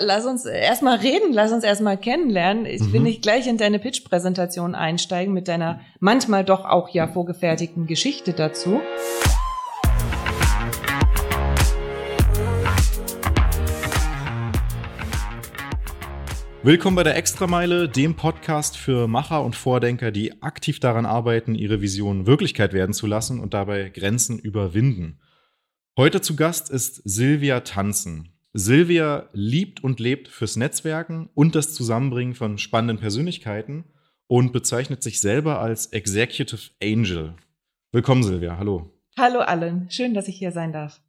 Lass uns erstmal reden, lass uns erstmal kennenlernen. Ich Mhm. will nicht gleich in deine Pitch-Präsentation einsteigen mit deiner manchmal doch auch ja vorgefertigten Geschichte dazu. Willkommen bei der Extrameile, dem Podcast für Macher und Vordenker, die aktiv daran arbeiten, ihre Visionen Wirklichkeit werden zu lassen und dabei Grenzen überwinden. Heute zu Gast ist Silvia Tanzen. Silvia liebt und lebt fürs Netzwerken und das Zusammenbringen von spannenden Persönlichkeiten und bezeichnet sich selber als Executive Angel. Willkommen, Silvia. Hallo. Hallo allen, schön, dass ich hier sein darf.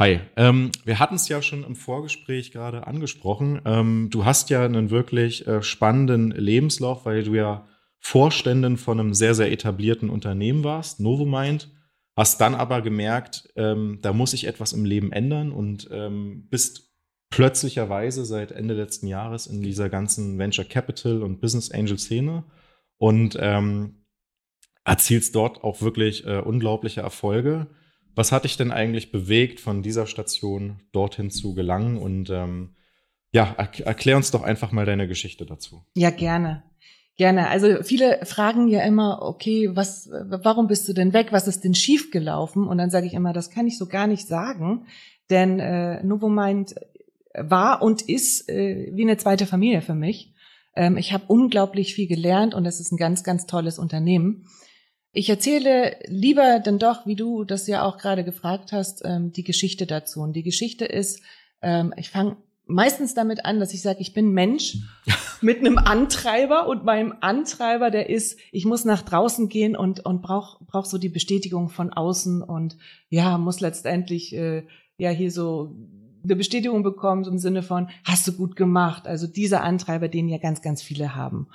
Hi, ähm, wir hatten es ja schon im Vorgespräch gerade angesprochen. Ähm, du hast ja einen wirklich äh, spannenden Lebenslauf, weil du ja Vorständin von einem sehr, sehr etablierten Unternehmen warst, Novomind, hast dann aber gemerkt, ähm, da muss sich etwas im Leben ändern und ähm, bist plötzlicherweise seit Ende letzten Jahres in dieser ganzen Venture Capital und Business Angel Szene und ähm, erzielst dort auch wirklich äh, unglaubliche Erfolge. Was hat dich denn eigentlich bewegt, von dieser Station dorthin zu gelangen? Und ähm, ja, er erklär uns doch einfach mal deine Geschichte dazu. Ja, gerne. Gerne. Also viele fragen ja immer, okay, was, warum bist du denn weg? Was ist denn schiefgelaufen? Und dann sage ich immer, das kann ich so gar nicht sagen, denn äh, Novomind war und ist äh, wie eine zweite Familie für mich. Ähm, ich habe unglaublich viel gelernt und es ist ein ganz, ganz tolles Unternehmen. Ich erzähle lieber dann doch, wie du das ja auch gerade gefragt hast, ähm, die Geschichte dazu. Und die Geschichte ist, ähm, ich fange meistens damit an, dass ich sage, ich bin Mensch mit einem Antreiber und meinem Antreiber, der ist, ich muss nach draußen gehen und, und brauch, brauch so die Bestätigung von außen und ja, muss letztendlich äh, ja hier so eine Bestätigung bekommen, so im Sinne von, hast du gut gemacht. Also dieser Antreiber, den ja ganz, ganz viele haben.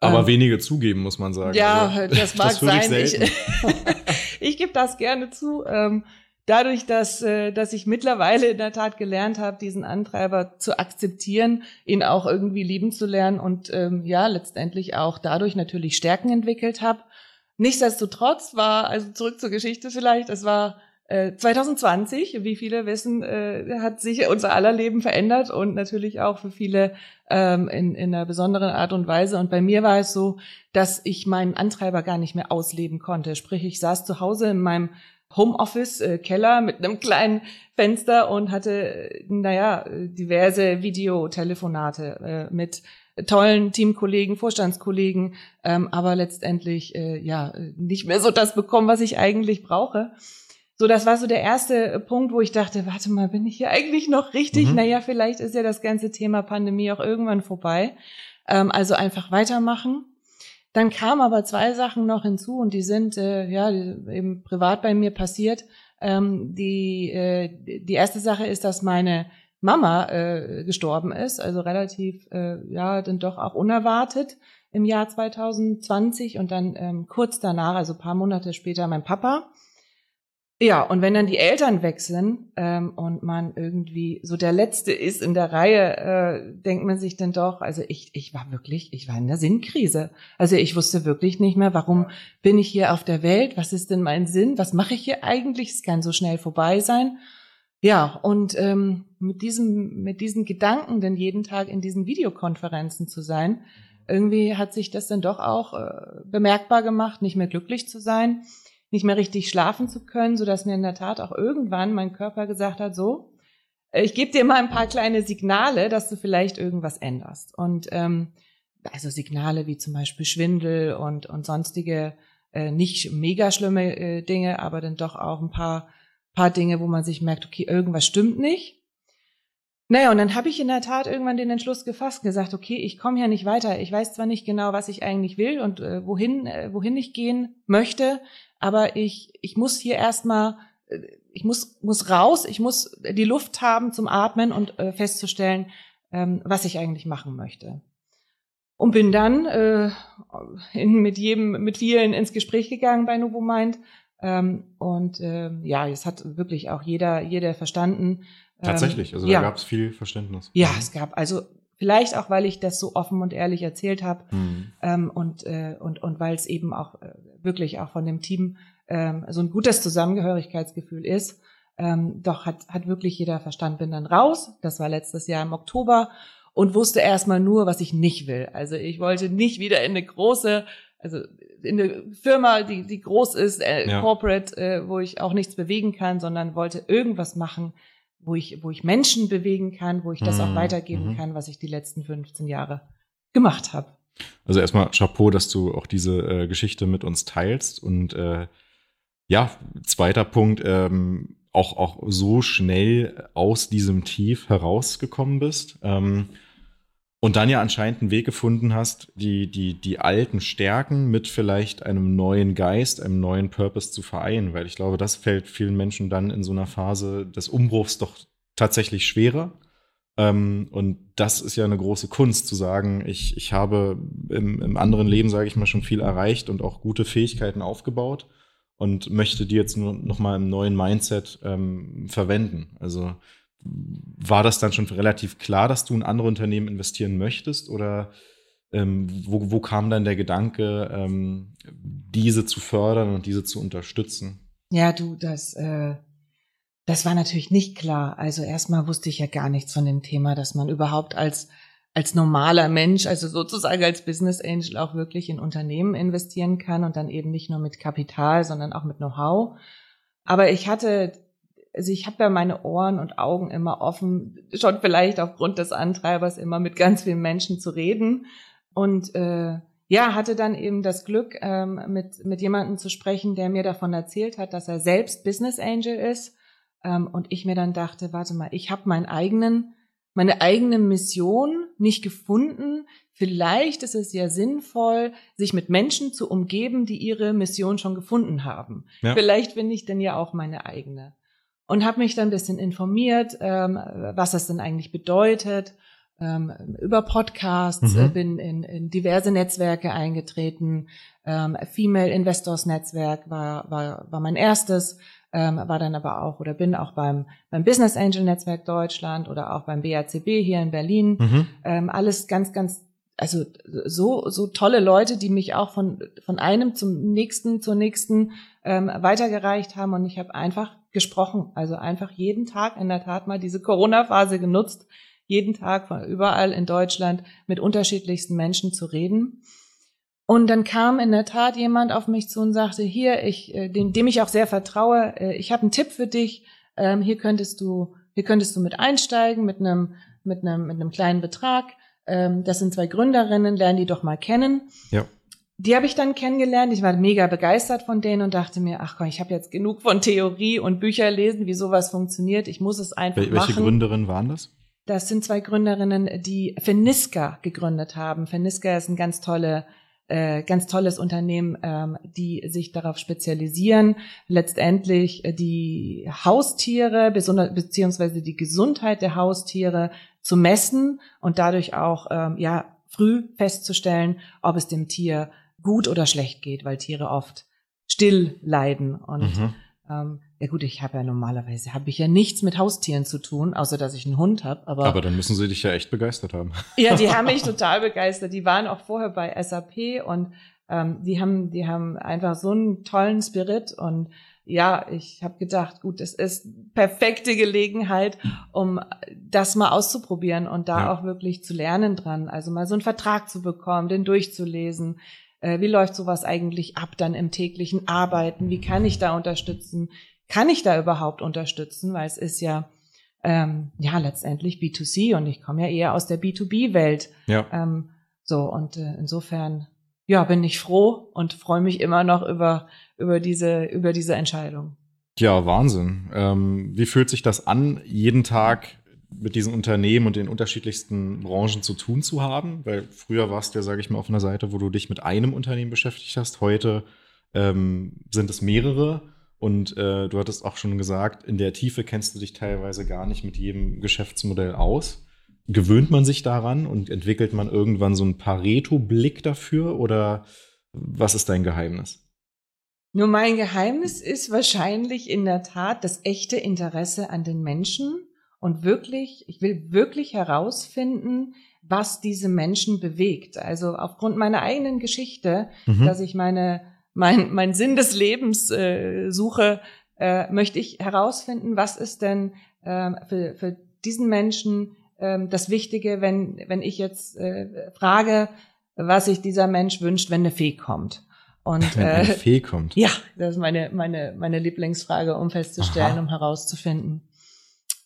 Aber Ähm, wenige zugeben, muss man sagen. ja, Also, das mag höre sein. Ich, selten. ich gebe das gerne zu. Ähm, dadurch, dass, äh, dass ich mittlerweile in der Tat gelernt habe, diesen Antreiber zu akzeptieren, ihn auch irgendwie lieben zu lernen und ähm, ja, letztendlich auch dadurch natürlich Stärken entwickelt habe. Nichtsdestotrotz war, also zurück zur Geschichte vielleicht, es war 2020, wie viele wissen, äh, hat sich unser aller Leben verändert und natürlich auch für viele ähm, in, in einer besonderen Art und Weise. Und bei mir war es so, dass ich meinen Antreiber gar nicht mehr ausleben konnte. Sprich, ich saß zu Hause in meinem Homeoffice-Keller mit einem kleinen Fenster und hatte, äh, naja, diverse Videotelefonate äh, mit tollen Teamkollegen, Vorstandskollegen, ähm, aber letztendlich äh, ja nicht mehr so das bekommen, was ich eigentlich brauche. So, das war so der erste Punkt, wo ich dachte, warte mal, bin ich hier eigentlich noch richtig? Mhm. Naja, vielleicht ist ja das ganze Thema Pandemie auch irgendwann vorbei. Ähm, also einfach weitermachen. Dann kamen aber zwei Sachen noch hinzu und die sind äh, ja eben privat bei mir passiert. Ähm, die, äh, die erste Sache ist, dass meine Mama äh, gestorben ist, also relativ äh, ja dann doch auch unerwartet im Jahr 2020 und dann ähm, kurz danach, also paar Monate später, mein Papa. Ja, und wenn dann die Eltern sind ähm, und man irgendwie so der Letzte ist in der Reihe, äh, denkt man sich dann doch, also ich, ich war wirklich, ich war in der Sinnkrise. Also ich wusste wirklich nicht mehr, warum bin ich hier auf der Welt, was ist denn mein Sinn, was mache ich hier eigentlich, es kann so schnell vorbei sein. Ja, und ähm, mit diesem, mit diesen Gedanken, denn jeden Tag in diesen Videokonferenzen zu sein, irgendwie hat sich das dann doch auch äh, bemerkbar gemacht, nicht mehr glücklich zu sein nicht mehr richtig schlafen zu können, so dass mir in der Tat auch irgendwann mein Körper gesagt hat, so, äh, ich gebe dir mal ein paar kleine Signale, dass du vielleicht irgendwas änderst. Und ähm, also Signale wie zum Beispiel Schwindel und, und sonstige äh, nicht mega schlimme äh, Dinge, aber dann doch auch ein paar, paar Dinge, wo man sich merkt, okay, irgendwas stimmt nicht. Naja, und dann habe ich in der Tat irgendwann den Entschluss gefasst gesagt, okay, ich komme hier nicht weiter. Ich weiß zwar nicht genau, was ich eigentlich will und äh, wohin, äh, wohin ich gehen möchte, aber ich, ich muss hier erstmal, äh, ich muss, muss raus, ich muss die Luft haben zum Atmen und äh, festzustellen, ähm, was ich eigentlich machen möchte. Und bin dann äh, in, mit jedem, mit vielen ins Gespräch gegangen bei Novomind. Ähm, und ähm, ja, es hat wirklich auch jeder, jeder verstanden. Ähm, Tatsächlich, also ja. da gab es viel Verständnis. Ja, es gab also vielleicht auch, weil ich das so offen und ehrlich erzählt habe Mhm. ähm, und äh, und und weil es eben auch äh, wirklich auch von dem Team ähm, so ein gutes Zusammengehörigkeitsgefühl ist, Ähm, doch hat, hat wirklich jeder verstanden. Bin dann raus. Das war letztes Jahr im Oktober und wusste erstmal nur, was ich nicht will. Also ich wollte nicht wieder in eine große, also in eine Firma, die, die groß ist, äh, ja. corporate, äh, wo ich auch nichts bewegen kann, sondern wollte irgendwas machen, wo ich, wo ich Menschen bewegen kann, wo ich das auch weitergeben mhm. kann, was ich die letzten 15 Jahre gemacht habe. Also erstmal Chapeau, dass du auch diese äh, Geschichte mit uns teilst. Und äh, ja, zweiter Punkt, ähm, auch, auch so schnell aus diesem Tief herausgekommen bist. Ähm, und dann ja anscheinend einen Weg gefunden hast, die, die, die alten Stärken mit vielleicht einem neuen Geist, einem neuen Purpose zu vereinen, weil ich glaube, das fällt vielen Menschen dann in so einer Phase des Umbruchs doch tatsächlich schwerer. Ähm, und das ist ja eine große Kunst, zu sagen, ich, ich habe im, im anderen Leben, sage ich mal, schon viel erreicht und auch gute Fähigkeiten aufgebaut und möchte die jetzt nur noch mal im neuen Mindset ähm, verwenden. Also war das dann schon relativ klar, dass du in andere Unternehmen investieren möchtest oder ähm, wo, wo kam dann der Gedanke, ähm, diese zu fördern und diese zu unterstützen? Ja, du, das, äh, das war natürlich nicht klar. Also erstmal wusste ich ja gar nichts von dem Thema, dass man überhaupt als als normaler Mensch, also sozusagen als Business Angel auch wirklich in Unternehmen investieren kann und dann eben nicht nur mit Kapital, sondern auch mit Know-how. Aber ich hatte also ich habe ja meine Ohren und Augen immer offen, schon vielleicht aufgrund des Antreibers immer mit ganz vielen Menschen zu reden. Und äh, ja, hatte dann eben das Glück, ähm, mit, mit jemandem zu sprechen, der mir davon erzählt hat, dass er selbst Business Angel ist. Ähm, und ich mir dann dachte, warte mal, ich habe meinen eigenen, meine eigene Mission nicht gefunden. Vielleicht ist es ja sinnvoll, sich mit Menschen zu umgeben, die ihre Mission schon gefunden haben. Ja. Vielleicht finde ich denn ja auch meine eigene und habe mich dann ein bisschen informiert, ähm, was das denn eigentlich bedeutet, ähm, über Podcasts, mhm. äh, bin in, in diverse Netzwerke eingetreten. Ähm, Female Investors Netzwerk war, war, war mein erstes, ähm, war dann aber auch oder bin auch beim, beim Business Angel Netzwerk Deutschland oder auch beim BACB hier in Berlin. Mhm. Ähm, alles ganz, ganz also so so tolle Leute, die mich auch von von einem zum nächsten zur nächsten ähm, weitergereicht haben und ich habe einfach gesprochen. Also einfach jeden Tag in der Tat mal diese Corona-Phase genutzt, jeden Tag von überall in Deutschland mit unterschiedlichsten Menschen zu reden. Und dann kam in der Tat jemand auf mich zu und sagte, hier, ich, äh, dem, dem ich auch sehr vertraue, äh, ich habe einen Tipp für dich. Ähm, hier könntest du, hier könntest du mit einsteigen mit einem, mit einem, mit einem kleinen Betrag. Ähm, das sind zwei Gründerinnen, lernen die doch mal kennen. Ja die habe ich dann kennengelernt. Ich war mega begeistert von denen und dachte mir, ach komm, ich habe jetzt genug von Theorie und Bücher lesen, wie sowas funktioniert. Ich muss es einfach Wel welche machen. Welche Gründerinnen waren das? Das sind zwei Gründerinnen, die Feniska gegründet haben. Feniska ist ein ganz tolle äh, ganz tolles Unternehmen, ähm, die sich darauf spezialisieren, letztendlich äh, die Haustiere beziehungsweise die Gesundheit der Haustiere zu messen und dadurch auch ähm, ja früh festzustellen, ob es dem Tier gut oder schlecht geht, weil Tiere oft still leiden. Und mhm. ähm, ja gut, ich habe ja normalerweise habe ich ja nichts mit Haustieren zu tun, außer dass ich einen Hund habe. Aber, aber dann müssen sie dich ja echt begeistert haben. Ja, die haben mich total begeistert. Die waren auch vorher bei SAP und ähm, die haben, die haben einfach so einen tollen Spirit und ja, ich habe gedacht, gut, es ist perfekte Gelegenheit, um das mal auszuprobieren und da ja. auch wirklich zu lernen dran. Also mal so einen Vertrag zu bekommen, den durchzulesen, wie läuft sowas eigentlich ab dann im täglichen Arbeiten? Wie kann ich da unterstützen? Kann ich da überhaupt unterstützen? Weil es ist ja ähm, ja letztendlich B2C und ich komme ja eher aus der B2B-Welt. Ja. Ähm, so und äh, insofern ja bin ich froh und freue mich immer noch über über diese über diese Entscheidung. Ja, Wahnsinn. Ähm, wie fühlt sich das an, jeden Tag mit diesen Unternehmen und den unterschiedlichsten Branchen zu tun zu haben, weil früher warst du ja, sage ich mal, auf einer Seite, wo du dich mit einem Unternehmen beschäftigt hast. Heute ähm, sind es mehrere und äh, du hattest auch schon gesagt, in der Tiefe kennst du dich teilweise gar nicht mit jedem Geschäftsmodell aus. Gewöhnt man sich daran und entwickelt man irgendwann so einen Pareto-Blick dafür oder was ist dein Geheimnis? Nur mein Geheimnis ist wahrscheinlich in der Tat das echte Interesse an den Menschen und wirklich, ich will wirklich herausfinden, was diese Menschen bewegt. Also aufgrund meiner eigenen Geschichte, mhm. dass ich meine, mein, mein Sinn des Lebens äh, suche, äh, möchte ich herausfinden, was ist denn äh, für, für diesen Menschen äh, das Wichtige, wenn, wenn ich jetzt äh, frage, was sich dieser Mensch wünscht, wenn eine Fee kommt. Und, wenn eine äh, Fee kommt. Ja, das ist meine, meine, meine Lieblingsfrage, um festzustellen, Aha. um herauszufinden,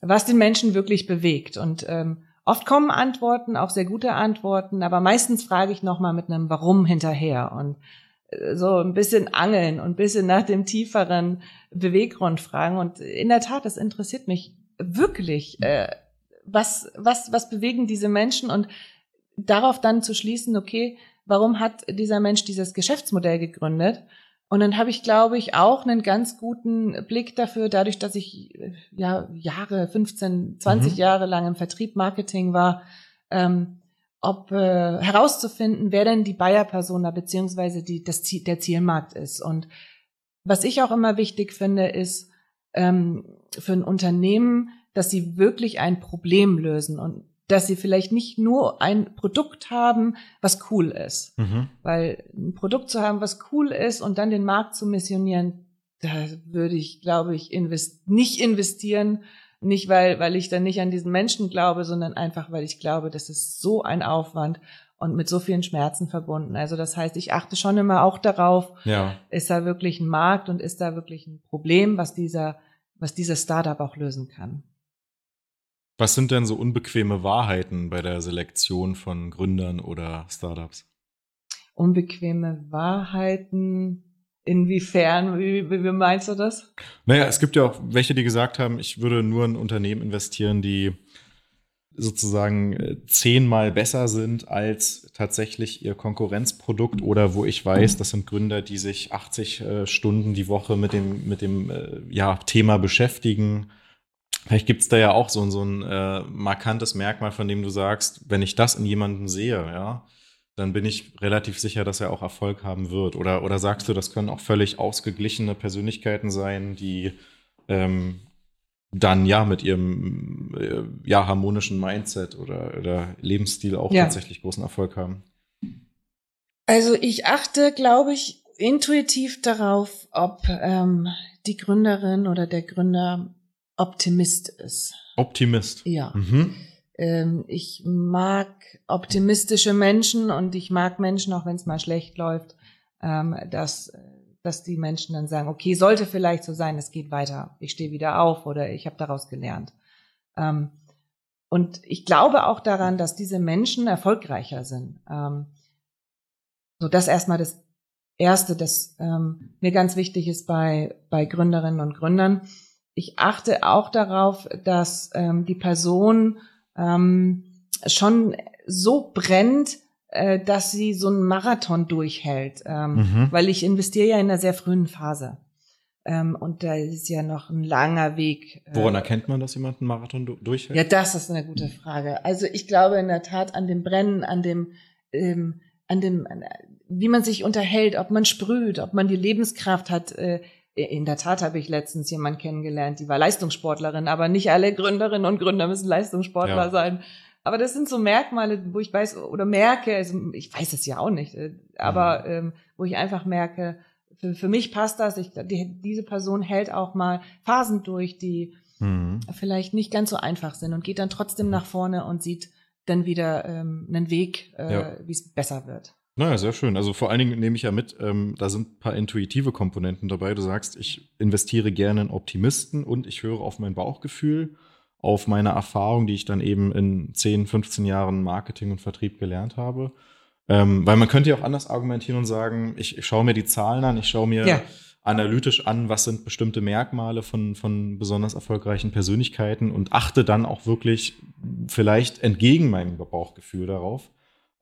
was den Menschen wirklich bewegt. Und ähm, oft kommen Antworten, auch sehr gute Antworten, aber meistens frage ich nochmal mit einem Warum hinterher. Und äh, so ein bisschen angeln und ein bisschen nach dem tieferen Beweggrund fragen. Und in der Tat, das interessiert mich wirklich. Äh, was, was, was bewegen diese Menschen und darauf dann zu schließen, okay, warum hat dieser Mensch dieses Geschäftsmodell gegründet? Und dann habe ich, glaube ich, auch einen ganz guten Blick dafür, dadurch, dass ich ja Jahre, 15, 20 mhm. Jahre lang im Vertrieb Marketing war, ähm, ob äh, herauszufinden, wer denn die Bayer-Persona beziehungsweise die, das Ziel, der Zielmarkt ist. Und was ich auch immer wichtig finde, ist ähm, für ein Unternehmen, dass sie wirklich ein Problem lösen und dass sie vielleicht nicht nur ein Produkt haben, was cool ist. Mhm. Weil ein Produkt zu haben, was cool ist und dann den Markt zu missionieren, da würde ich, glaube ich, invest nicht investieren. Nicht, weil, weil ich dann nicht an diesen Menschen glaube, sondern einfach, weil ich glaube, das ist so ein Aufwand und mit so vielen Schmerzen verbunden. Also das heißt, ich achte schon immer auch darauf, ja. ist da wirklich ein Markt und ist da wirklich ein Problem, was dieser, was dieses Startup auch lösen kann. Was sind denn so unbequeme Wahrheiten bei der Selektion von Gründern oder Startups? Unbequeme Wahrheiten. Inwiefern? Wie, wie, wie meinst du das? Naja, es gibt ja auch welche, die gesagt haben, ich würde nur in Unternehmen investieren, die sozusagen äh, zehnmal besser sind als tatsächlich ihr Konkurrenzprodukt oder wo ich weiß, das sind Gründer, die sich 80 äh, Stunden die Woche mit dem, mit dem äh, ja, Thema beschäftigen Vielleicht gibt es da ja auch so, so ein äh, markantes Merkmal, von dem du sagst, wenn ich das in jemandem sehe, ja, dann bin ich relativ sicher, dass er auch Erfolg haben wird. Oder, oder sagst du, das können auch völlig ausgeglichene Persönlichkeiten sein, die ähm, dann ja mit ihrem äh, ja, harmonischen Mindset oder, oder Lebensstil auch ja. tatsächlich großen Erfolg haben? Also ich achte, glaube ich, intuitiv darauf, ob ähm, die Gründerin oder der Gründer Optimist ist. Optimist. Ja. Mhm. Ähm, ich mag optimistische Menschen und ich mag Menschen, auch wenn es mal schlecht läuft, ähm, dass, dass die Menschen dann sagen, okay, sollte vielleicht so sein, es geht weiter, ich stehe wieder auf oder ich habe daraus gelernt. Ähm, und ich glaube auch daran, dass diese Menschen erfolgreicher sind. Ähm, so das erstmal das Erste, das ähm, mir ganz wichtig ist bei, bei Gründerinnen und Gründern ich achte auch darauf, dass ähm, die Person ähm, schon so brennt, äh, dass sie so einen Marathon durchhält, ähm, mhm. weil ich investiere ja in einer sehr frühen Phase. Ähm, und da ist ja noch ein langer Weg. Äh, Woran erkennt man, dass jemand einen Marathon durchhält? Ja, das ist eine gute Frage. Also ich glaube in der Tat an dem Brennen, an dem, ähm, an dem, an, wie man sich unterhält, ob man sprüht, ob man die Lebenskraft hat, äh, in der Tat habe ich letztens jemand kennengelernt, die war Leistungssportlerin, aber nicht alle Gründerinnen und Gründer müssen Leistungssportler ja. sein. Aber das sind so Merkmale, wo ich weiß oder merke, also ich weiß es ja auch nicht, äh, aber mhm. ähm, wo ich einfach merke, für, für mich passt das. Ich, die, diese Person hält auch mal Phasen durch, die mhm. vielleicht nicht ganz so einfach sind und geht dann trotzdem nach vorne und sieht dann wieder ähm, einen Weg, äh, ja. wie es besser wird. Naja, sehr schön. Also vor allen Dingen nehme ich ja mit, ähm, da sind ein paar intuitive Komponenten dabei. Du sagst, ich investiere gerne in Optimisten und ich höre auf mein Bauchgefühl, auf meine Erfahrung, die ich dann eben in 10, 15 Jahren Marketing und Vertrieb gelernt habe. Ähm, weil man könnte ja auch anders argumentieren und sagen, ich, ich schaue mir die Zahlen an, ich schaue mir ja. analytisch an, was sind bestimmte Merkmale von, von besonders erfolgreichen Persönlichkeiten und achte dann auch wirklich vielleicht entgegen meinem Bauchgefühl darauf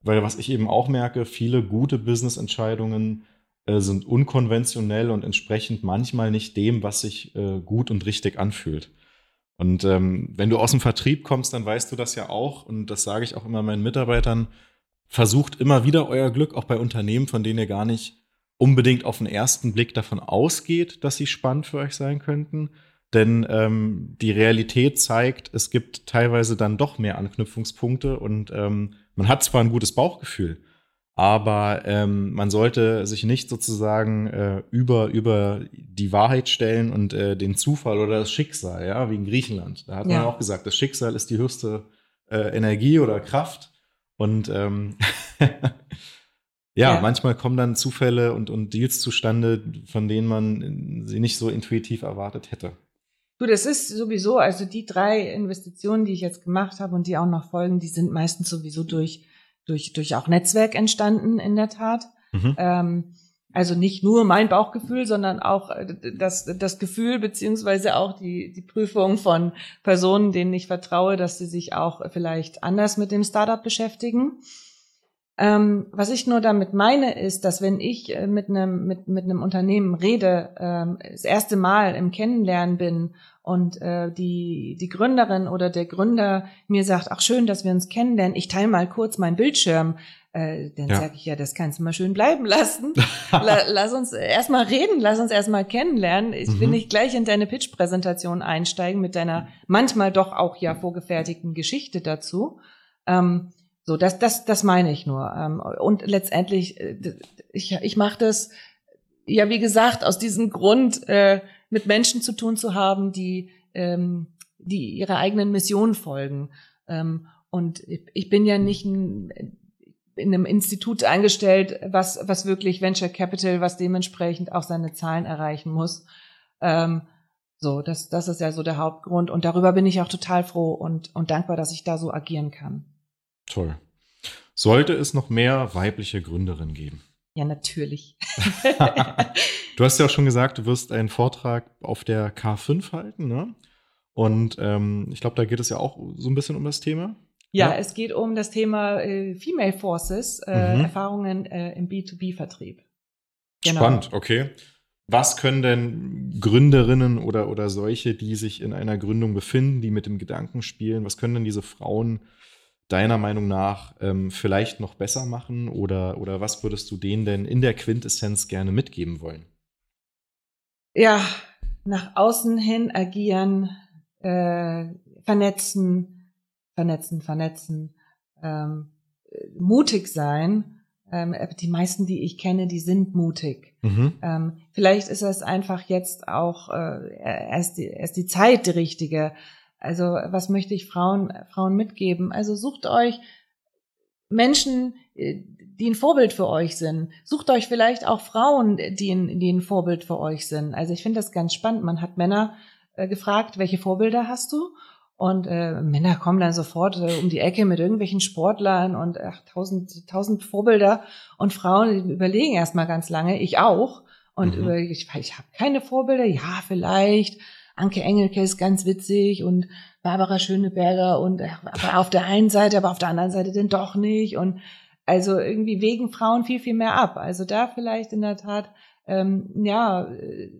weil was ich eben auch merke, viele gute Business-Entscheidungen äh, sind unkonventionell und entsprechend manchmal nicht dem, was sich äh, gut und richtig anfühlt. Und ähm, wenn du aus dem Vertrieb kommst, dann weißt du das ja auch. Und das sage ich auch immer meinen Mitarbeitern. Versucht immer wieder euer Glück, auch bei Unternehmen, von denen ihr gar nicht unbedingt auf den ersten Blick davon ausgeht, dass sie spannend für euch sein könnten. Denn ähm, die Realität zeigt, es gibt teilweise dann doch mehr Anknüpfungspunkte und ähm, man hat zwar ein gutes Bauchgefühl, aber ähm, man sollte sich nicht sozusagen äh, über, über die Wahrheit stellen und äh, den Zufall oder das Schicksal, ja, wie in Griechenland. Da hat man Ja. auch gesagt, das Schicksal ist die höchste äh, Energie oder Kraft. Und ähm, ja, Ja. manchmal kommen dann Zufälle und, und Deals zustande, von denen man sie nicht so intuitiv erwartet hätte. Du, das ist sowieso, also die drei Investitionen, die ich jetzt gemacht habe und die auch noch folgen, die sind meistens sowieso durch, durch, durch auch Netzwerk entstanden, in der Tat. Mhm. Ähm, also nicht nur mein Bauchgefühl, sondern auch äh, das, das Gefühl beziehungsweise auch die, die Prüfung von Personen, denen ich vertraue, dass sie sich auch vielleicht anders mit dem Startup beschäftigen. Ähm, was ich nur damit meine, ist, dass wenn ich äh, mit einem mit, mit einem Unternehmen rede, ähm, das erste Mal im Kennenlernen bin und äh, die die Gründerin oder der Gründer mir sagt, ach schön, dass wir uns kennenlernen, ich teile mal kurz meinen Bildschirm, äh, dann Ja. sage ich ja, das kannst du mal schön bleiben lassen. La, lass uns erstmal reden, lass uns erstmal kennenlernen. Ich will Mhm. nicht gleich in deine Pitch-Präsentation einsteigen mit deiner manchmal doch auch ja vorgefertigten Geschichte dazu. Ähm, so, das, das, das meine ich nur. Ähm, und letztendlich, äh, ich, ich mache das, ja, wie gesagt, aus diesem Grund, äh, mit Menschen zu tun zu haben, die, ähm, die ihrer eigenen Mission folgen. Ähm, und ich, bin ja nicht in einem Institut eingestellt, was, was wirklich Venture Capital, was dementsprechend auch seine Zahlen erreichen muss. So, das, das ist ja so der Hauptgrund. Und darüber bin ich auch total froh und, und dankbar, dass ich da so agieren kann. Toll. Sollte es noch mehr weibliche Gründerinnen geben? Ja, natürlich. Du hast ja auch schon gesagt, du wirst einen Vortrag auf der K5 halten, ne? Und ähm, ich glaube, da geht es ja auch so ein bisschen um das Thema. Ja, Ja. es geht um das Thema äh, Female Forces, äh, Mhm. Erfahrungen äh, im B2B-Vertrieb. Genau. Spannend, okay. Was können denn Gründerinnen oder, oder solche, die sich in einer Gründung befinden, die mit dem Gedanken spielen, was können denn diese Frauen deiner Meinung nach ähm, vielleicht noch besser machen? Oder, oder was würdest du denen denn in der Quintessenz gerne mitgeben wollen? Ja, nach außen hin agieren, äh, vernetzen, vernetzen, vernetzen, ähm, äh, mutig sein. Ähm, die meisten, die ich kenne, die sind mutig. Mhm. Ähm, vielleicht ist es einfach jetzt auch äh, erst, die, erst die Zeit die richtige. Also was möchte ich Frauen, Frauen mitgeben? Also sucht euch Menschen, äh, die ein Vorbild für euch sind. Sucht euch vielleicht auch Frauen, die ein, die ein Vorbild für euch sind. Also ich finde das ganz spannend. Man hat Männer äh, gefragt, welche Vorbilder hast du? Und äh, Männer kommen dann sofort äh, um die Ecke mit irgendwelchen Sportlern und ach, tausend, tausend Vorbilder. Und Frauen überlegen erstmal ganz lange, ich auch. Und Mhm. über, ich, ich habe keine Vorbilder, ja, vielleicht. Anke Engelke ist ganz witzig und Barbara Schöneberger und äh, aber auf der einen Seite, aber auf der anderen Seite denn doch nicht. Und also irgendwie wägen Frauen viel, viel mehr ab. Also da vielleicht in der Tat, ähm, ja, äh,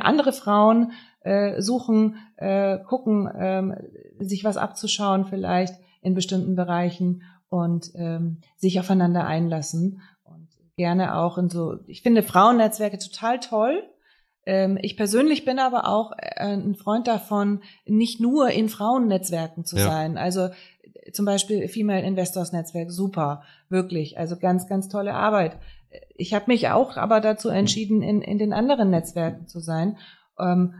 andere Frauen äh, suchen, äh, gucken, ähm, sich was abzuschauen vielleicht in bestimmten Bereichen und ähm, sich aufeinander einlassen und gerne auch in so, ich finde Frauennetzwerke total toll. Ähm, ich persönlich bin aber auch äh, ein Freund davon, nicht nur in Frauennetzwerken zu Ja. sein. Also zum Beispiel Female Investors Netzwerk, super, wirklich, also ganz, ganz tolle Arbeit. Ich habe mich auch aber dazu entschieden, in, in den anderen Netzwerken zu sein, ähm,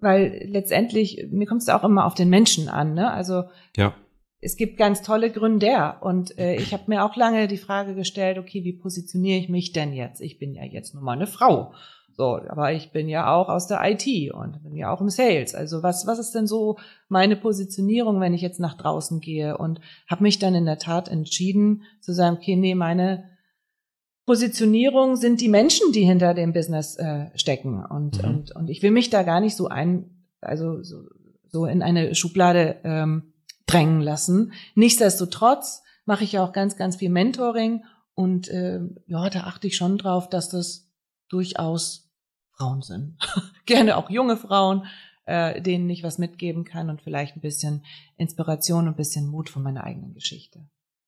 weil letztendlich, mir kommt es auch immer auf den Menschen an. Ne? Also Ja. es gibt ganz tolle Gründer und äh, ich habe mir auch lange die Frage gestellt, okay, wie positioniere ich mich denn jetzt? Ich bin ja jetzt nur mal eine Frau. So, aber ich bin ja auch aus der IT und bin ja auch im Sales. Also was, was ist denn so meine Positionierung, wenn ich jetzt nach draußen gehe? Und habe mich dann in der Tat entschieden zu sagen, okay, nee, meine Positionierung sind die Menschen, die hinter dem Business äh, stecken. Und, Mhm. und, und ich will mich da gar nicht so ein, also so, so in eine Schublade ähm, drängen lassen. Nichtsdestotrotz mache ich auch ganz, ganz viel Mentoring und äh, ja, da achte ich schon drauf, dass das durchaus Frauen sind. Gerne auch junge Frauen, äh, denen ich was mitgeben kann und vielleicht ein bisschen Inspiration und ein bisschen Mut von meiner eigenen Geschichte.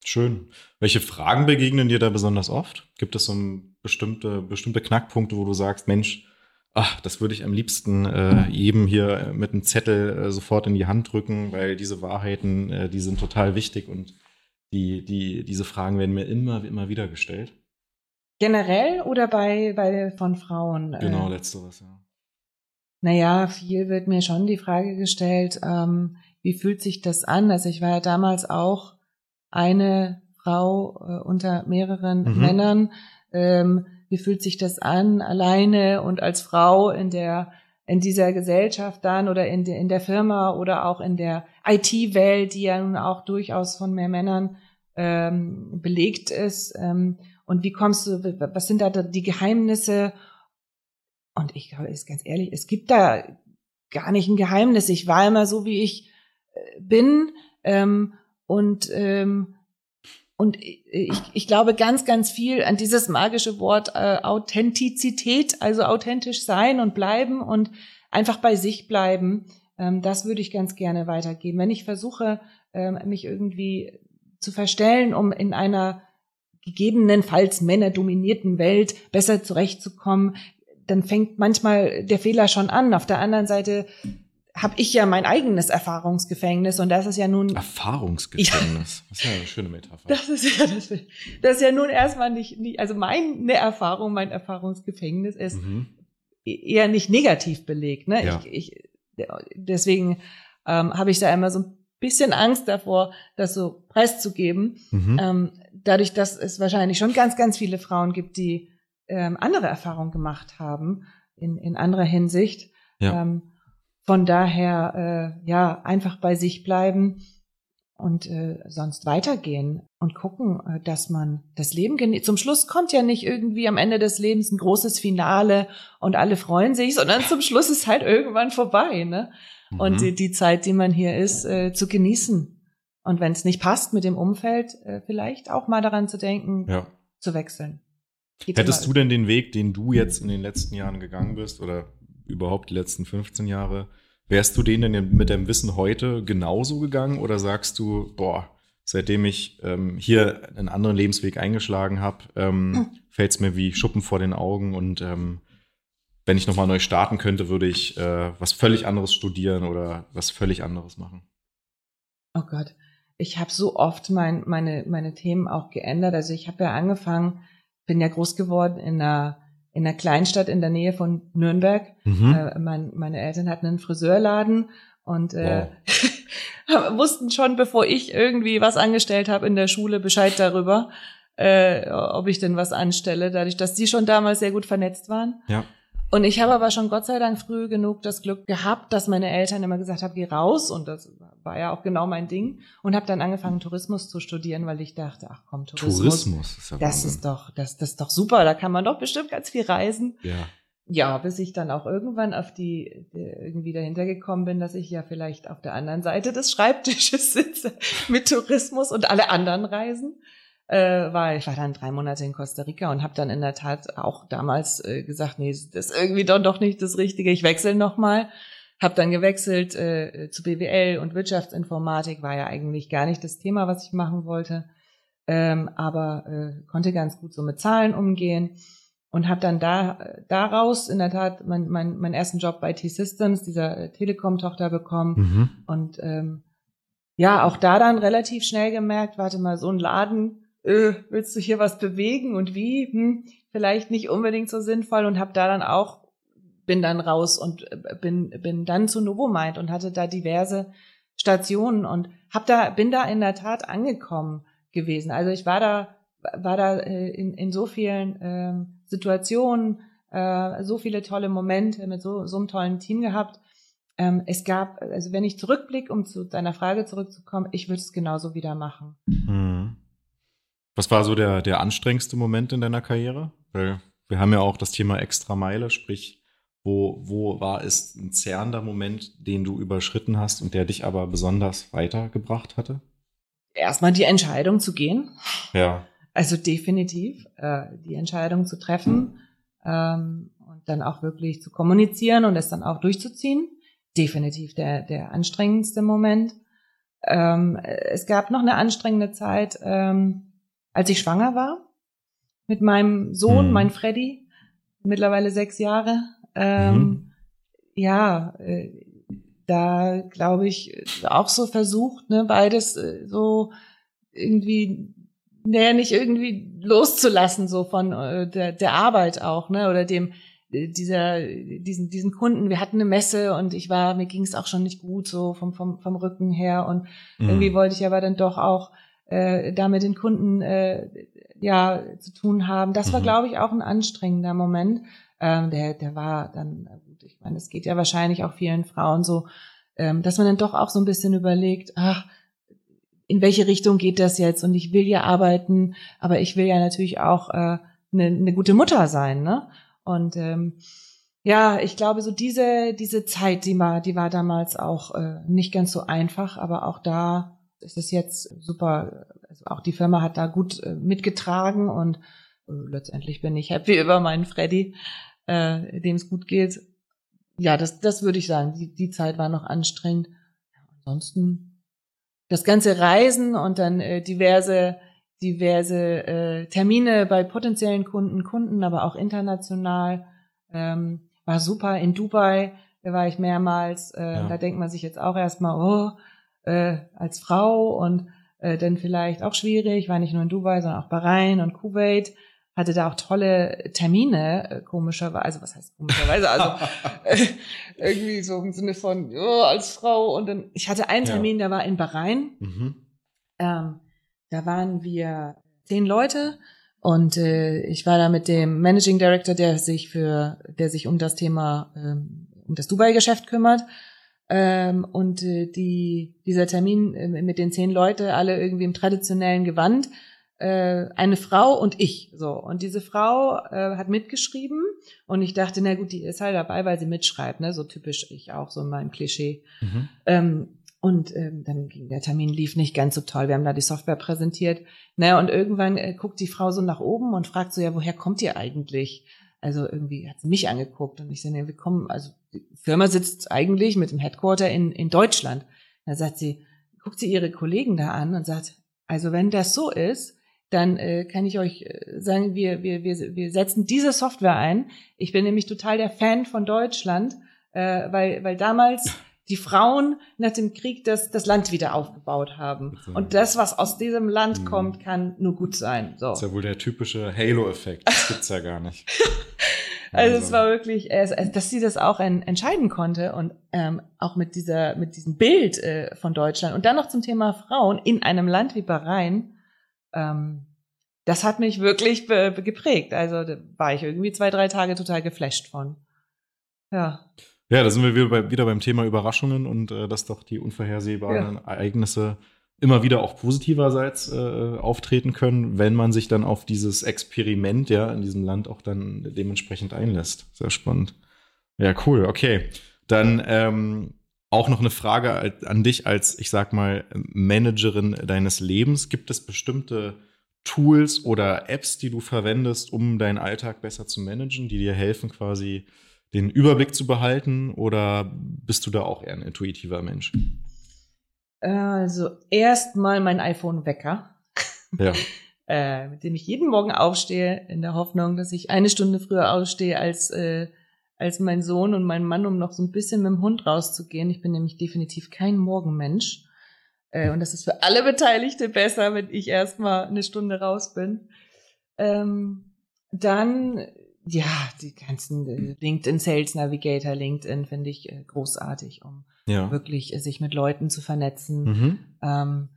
Schön. Welche Fragen begegnen dir da besonders oft? Gibt es so ein bestimmte, bestimmte Knackpunkte, wo du sagst, Mensch, ach, das würde ich am liebsten äh, jedem hier mit einem Zettel äh, sofort in die Hand drücken, weil diese Wahrheiten, äh, die sind total wichtig und Die, die, diese Fragen werden mir immer, immer wieder gestellt. Generell oder bei, bei von Frauen? Genau, letzteres, ja. Naja, viel wird mir schon die Frage gestellt, ähm, wie fühlt sich das an? Also ich war ja damals auch eine Frau äh, unter mehreren mhm. Männern. Ähm, wie fühlt sich das an, alleine und als Frau in der in dieser Gesellschaft dann oder in, de, in der Firma oder auch in der IT-Welt, die ja nun auch durchaus von mehr Männern ähm, belegt ist. Ähm, und wie kommst du, was sind da die Geheimnisse? Und ich glaube, ist ganz ehrlich, es gibt da gar nicht ein Geheimnis. Ich war immer so, wie ich äh, bin. Ähm, und ähm, und ich, ich glaube ganz, ganz viel an dieses magische Wort äh, Authentizität, also authentisch sein und bleiben und einfach bei sich bleiben. Ähm, das würde ich ganz gerne weitergeben. Wenn ich versuche, ähm, mich irgendwie zu verstellen, um in einer gegebenenfalls männerdominierten Welt besser zurechtzukommen, dann fängt manchmal der Fehler schon an. Auf der anderen Seite habe ich ja mein eigenes Erfahrungsgefängnis und das ist ja nun Erfahrungsgefängnis. Ja. Das ist ja eine schöne Metapher. Das ist ja das, das ist ja nun erstmal nicht, nicht also meine Erfahrung, mein Erfahrungsgefängnis ist mhm. E-, eher nicht negativ belegt. Ne? Ja. Ich, ich, deswegen ähm, habe ich da immer so ein bisschen Angst davor, das so preiszugeben. Mhm. Ähm, dadurch, dass es wahrscheinlich schon ganz, ganz viele Frauen gibt, die ähm, andere Erfahrungen gemacht haben in, in anderer Hinsicht. Ja. Ähm, von daher, äh, ja, einfach bei sich bleiben und äh, sonst weitergehen und gucken, äh, dass man das Leben genießt. Zum Schluss kommt ja nicht irgendwie am Ende des Lebens ein großes Finale und alle freuen sich, sondern zum Schluss ist halt irgendwann vorbei, ne? Mhm. Und die, die Zeit, die man hier ist, äh, zu genießen. Und wenn es nicht passt mit dem Umfeld, äh, vielleicht auch mal daran zu denken, ja. zu wechseln. Geht Hättest du denn den Weg, den du jetzt in den letzten Jahren gegangen bist oder überhaupt die letzten 15 Jahre. Wärst du denen denn mit deinem Wissen heute genauso gegangen oder sagst du, boah, seitdem ich ähm, hier einen anderen Lebensweg eingeschlagen habe, ähm, hm. fällt es mir wie Schuppen vor den Augen und ähm, wenn ich nochmal neu starten könnte, würde ich äh, was völlig anderes studieren oder was völlig anderes machen? Oh Gott, ich habe so oft mein, meine, meine Themen auch geändert. Also ich habe ja angefangen, bin ja groß geworden in einer in einer Kleinstadt in der Nähe von Nürnberg. Mhm. Äh, mein, meine Eltern hatten einen Friseurladen und äh, wow. wussten schon, bevor ich irgendwie was angestellt habe in der Schule, Bescheid darüber, äh, ob ich denn was anstelle, dadurch, dass die schon damals sehr gut vernetzt waren. Ja. Und ich habe aber schon Gott sei Dank früh genug das Glück gehabt, dass meine Eltern immer gesagt haben, geh raus. Und das war ja auch genau mein Ding. Und habe dann angefangen, Tourismus zu studieren, weil ich dachte, ach komm, Tourismus. Tourismus ist ja Das ist doch, das, das ist doch super. Da kann man doch bestimmt ganz viel reisen. Ja. Ja, bis ich dann auch irgendwann auf die, irgendwie dahinter gekommen bin, dass ich ja vielleicht auf der anderen Seite des Schreibtisches sitze mit Tourismus und alle anderen reisen äh, war, ich war dann drei Monate in Costa Rica und habe dann in der Tat auch damals äh, gesagt, nee, das ist irgendwie doch, doch nicht das Richtige, ich wechsle nochmal. Hab dann gewechselt äh, zu BWL und Wirtschaftsinformatik, war ja eigentlich gar nicht das Thema, was ich machen wollte, ähm, aber äh, konnte ganz gut so mit Zahlen umgehen und habe dann da daraus in der Tat mein, mein, meinen ersten Job bei T-Systems, dieser Telekom-Tochter bekommen mhm. und ähm, ja, auch da dann relativ schnell gemerkt, warte mal, so ein Laden äh, willst du hier was bewegen und wie? Hm, vielleicht nicht unbedingt so sinnvoll und habe da dann auch bin dann raus und äh, bin bin dann zu Novomind und hatte da diverse Stationen und hab da bin da in der Tat angekommen gewesen. Also ich war da war da äh, in, in so vielen äh, Situationen, äh, so viele tolle Momente mit so, so einem tollen Team gehabt. Ähm, es gab, also wenn ich zurückblicke, um zu deiner Frage zurückzukommen, ich würde es genauso wieder machen. Mhm. Was war so der, der anstrengendste Moment in deiner Karriere? Weil wir haben ja auch das Thema extra Meile, sprich, wo, wo war es ein zerrender Moment, den du überschritten hast und der dich aber besonders weitergebracht hatte? Erstmal die Entscheidung zu gehen. Ja. Also definitiv äh, die Entscheidung zu treffen ähm, und dann auch wirklich zu kommunizieren und es dann auch durchzuziehen. Definitiv der, der anstrengendste Moment. Ähm, es gab noch eine anstrengende Zeit, ähm, als ich schwanger war mit meinem Sohn, mhm. mein Freddy, mittlerweile sechs Jahre. Ähm, mhm. Ja, äh, da glaube ich auch so versucht, ne, beides äh, so irgendwie, naja, nicht irgendwie loszulassen, so von äh, der, der Arbeit auch, ne? Oder dem, äh, dieser, diesen, diesen Kunden, wir hatten eine Messe und ich war, mir ging es auch schon nicht gut, so vom, vom, vom Rücken her. Und mhm. irgendwie wollte ich aber dann doch auch äh, da mit den Kunden äh, ja zu tun haben. Das war, mhm. glaube ich, auch ein anstrengender Moment. Ähm, der, der war dann, gut, ich meine, es geht ja wahrscheinlich auch vielen Frauen so, ähm, dass man dann doch auch so ein bisschen überlegt, ach, in welche Richtung geht das jetzt? Und ich will ja arbeiten, aber ich will ja natürlich auch äh, eine, eine gute Mutter sein, ne? Und ähm, ja, ich glaube, so diese diese Zeit, die war, die war damals auch äh, nicht ganz so einfach, aber auch da ist es jetzt super. Also auch die Firma hat da gut äh, mitgetragen und äh, letztendlich bin ich happy über meinen Freddy, äh, dem es gut geht. Ja, das das würde ich sagen. Die die Zeit war noch anstrengend. Ja, ansonsten das ganze Reisen und dann äh, diverse diverse äh, Termine bei potenziellen Kunden, Kunden, aber auch international. Ähm, war super. In Dubai war ich mehrmals. Äh, ja. Da denkt man sich jetzt auch erstmal, oh, äh, als Frau und äh, dann vielleicht auch schwierig. War nicht nur in Dubai, sondern auch Bahrain und Kuwait. Hatte da auch tolle Termine, äh, komischerweise, also was heißt komischerweise, also äh, irgendwie so im Sinne von, oh, als Frau. Und dann, ich hatte einen Termin, ja. der war in Bahrain. Mhm. Ähm, da waren wir zehn Leute und äh, ich war da mit dem Managing Director, der sich für, der sich um das Thema, ähm, um das Dubai-Geschäft kümmert. Ähm, und äh, die, dieser Termin äh, mit den zehn Leute, alle irgendwie im traditionellen Gewand, äh, eine Frau und ich. So. Und diese Frau äh, hat mitgeschrieben und ich dachte, na gut, die ist halt dabei, weil sie mitschreibt, ne? So typisch ich auch, so in meinem Klischee. Mhm. Ähm, und ähm, dann ging der Termin lief nicht ganz so toll. Wir haben da die Software präsentiert. Naja, und irgendwann äh, guckt die Frau so nach oben und fragt so, ja, woher kommt ihr eigentlich? Also irgendwie hat sie mich angeguckt und ich sage, wir kommen, also die Firma sitzt eigentlich mit dem Headquarter in, in Deutschland. Da sagt sie, guckt sie ihre Kollegen da an und sagt, also wenn das so ist, dann äh, kann ich euch äh, sagen, wir, wir, wir, wir setzen diese Software ein. Ich bin nämlich total der Fan von Deutschland, äh, weil, weil damals die Frauen nach dem Krieg das, das Land wieder aufgebaut haben. Und das, was aus diesem Land mhm. kommt, kann nur gut sein. So. Das ist ja wohl der typische Halo-Effekt. Das gibt's ja gar nicht. also, es war wirklich, dass sie das auch entscheiden konnte und ähm, auch mit dieser, mit diesem Bild äh, von Deutschland und dann noch zum Thema Frauen in einem Land wie Bahrain. Ähm, das hat mich wirklich geprägt. Also da war ich irgendwie zwei, drei Tage total geflasht von. Ja. Ja, da sind wir wieder, bei, wieder beim Thema Überraschungen und äh, dass doch die unvorhersehbaren ja. Ereignisse immer wieder auch positiverseits äh, auftreten können, wenn man sich dann auf dieses Experiment ja in diesem Land auch dann dementsprechend einlässt. Sehr spannend. Ja, cool. Okay, dann ähm, auch noch eine Frage an dich als, ich sag mal, Managerin deines Lebens. Gibt es bestimmte Tools oder Apps, die du verwendest, um deinen Alltag besser zu managen, die dir helfen, quasi den Überblick zu behalten oder bist du da auch eher ein intuitiver Mensch? Also erstmal mein iPhone-Wecker. Ja. äh, mit dem ich jeden Morgen aufstehe, in der Hoffnung, dass ich eine Stunde früher ausstehe als, äh, als mein Sohn und mein Mann, um noch so ein bisschen mit dem Hund rauszugehen. Ich bin nämlich definitiv kein Morgenmensch. Äh, und das ist für alle Beteiligte besser, wenn ich erstmal eine Stunde raus bin. Ähm, dann ja, die ganzen äh, LinkedIn Sales Navigator, LinkedIn finde ich äh, großartig, um ja. wirklich äh, sich mit Leuten zu vernetzen. Mhm. Ähm,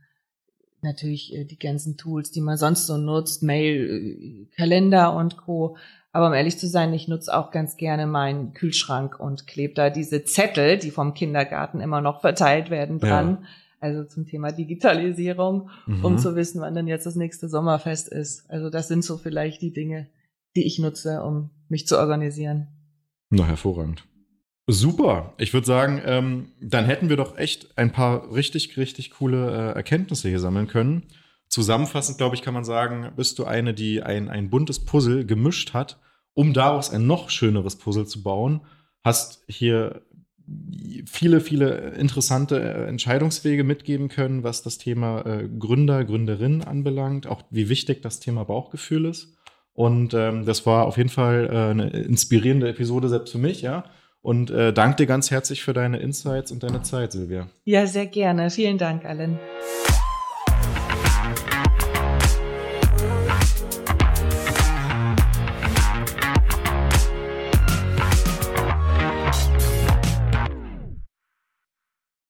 natürlich die ganzen Tools, die man sonst so nutzt, Mail, Kalender und Co. Aber um ehrlich zu sein, ich nutze auch ganz gerne meinen Kühlschrank und klebe da diese Zettel, die vom Kindergarten immer noch verteilt werden, dran. Ja. Also zum Thema Digitalisierung, mhm. um zu wissen, wann denn jetzt das nächste Sommerfest ist. Also das sind so vielleicht die Dinge, die ich nutze, um mich zu organisieren. Na, hervorragend. Super. Ich würde sagen, ähm, dann hätten wir doch echt ein paar richtig, richtig coole äh, Erkenntnisse hier sammeln können. Zusammenfassend, glaube ich, kann man sagen, bist du eine, die ein, ein buntes Puzzle gemischt hat, um daraus ein noch schöneres Puzzle zu bauen. Hast hier viele, viele interessante äh, Entscheidungswege mitgeben können, was das Thema äh, Gründer, Gründerin anbelangt, auch wie wichtig das Thema Bauchgefühl ist. Und ähm, das war auf jeden Fall äh, eine inspirierende Episode selbst für mich, ja. Und äh, danke dir ganz herzlich für deine Insights und deine Zeit, Silvia. Ja, sehr gerne. Vielen Dank, Allen.